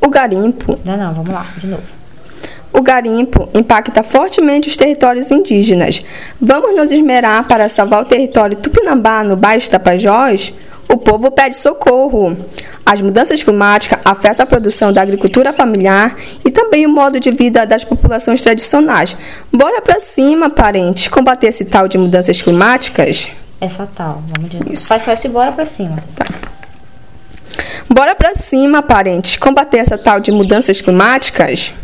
O garimpo. Não, não, vamos lá, de novo. O garimpo impacta fortemente os territórios indígenas. Vamos nos esmerar para salvar o território tupinambá no Baixo Tapajós? O povo pede socorro. As mudanças climáticas afetam a produção da agricultura familiar e também o modo de vida das populações tradicionais. Bora pra cima, parentes, combater esse tal de mudanças climáticas? Essa tal, vamos de novo. Isso. Faz só esse bora pra cima. Bora pra cima, parentes, combater essa tal de mudanças climáticas?